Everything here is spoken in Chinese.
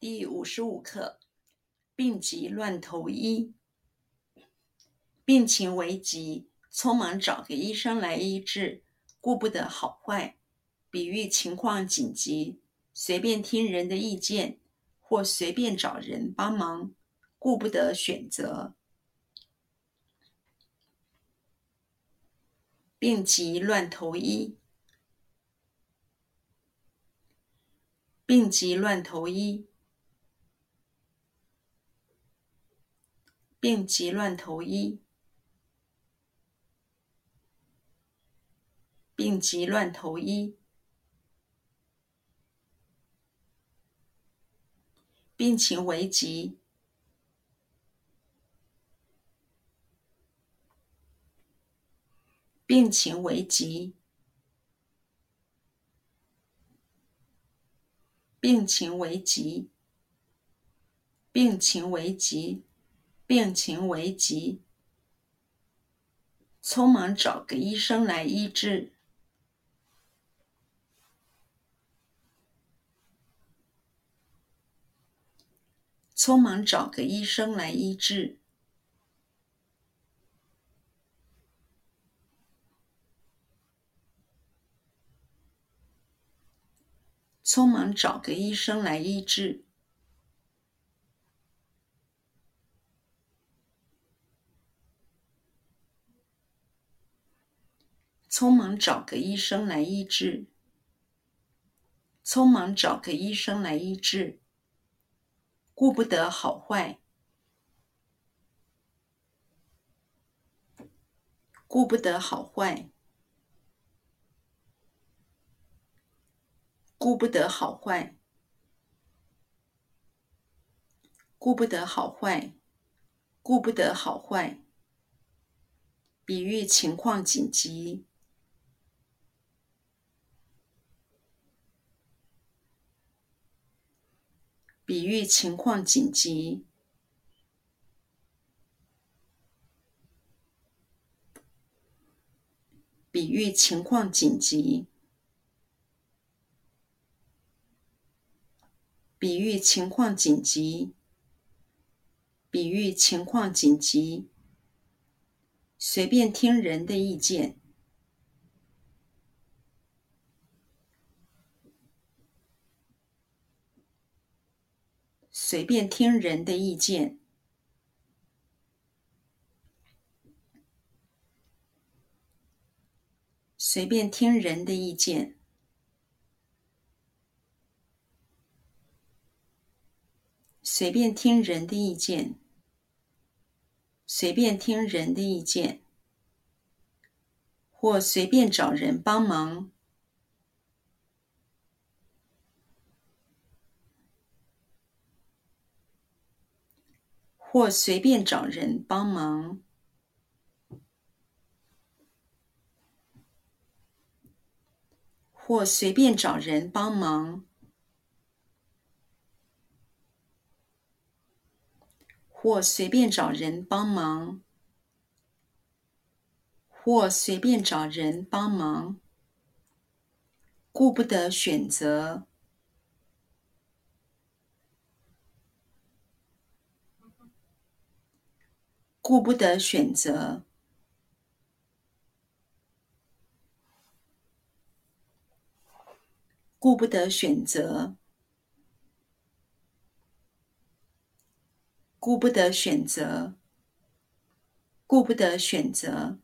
第五十五课：病急乱投医。病情危急，匆忙找个医生来医治，顾不得好坏。比喻情况紧急，随便听人的意见，或随便找人帮忙，顾不得选择。病急乱投医。病急乱投医。病急乱投医，病急乱投医，病情危急，病情危急，病情危急，病情危急。病情危急，匆忙找个医生来医治。匆忙找个医生来医治。匆忙找个医生来医治。匆忙找个医生来医治。匆忙找个医生来医治。顾不得好坏。顾不得好坏。顾不得好坏。顾不得好坏。顾不得好坏。比喻情况紧急。比喻情况紧急，比喻情况紧急，比喻情况紧急，比喻情况紧急，随便听人的意见。随便听人的意见，随便听人的意见，随便听人的意见，随便听人的意见，或随便找人帮忙。或随便找人帮忙，或随便找人帮忙，或随便找人帮忙，或随便找人帮忙，顾不得选择。顾不得选择，顾不得选择，顾不得选择，顾不得选择。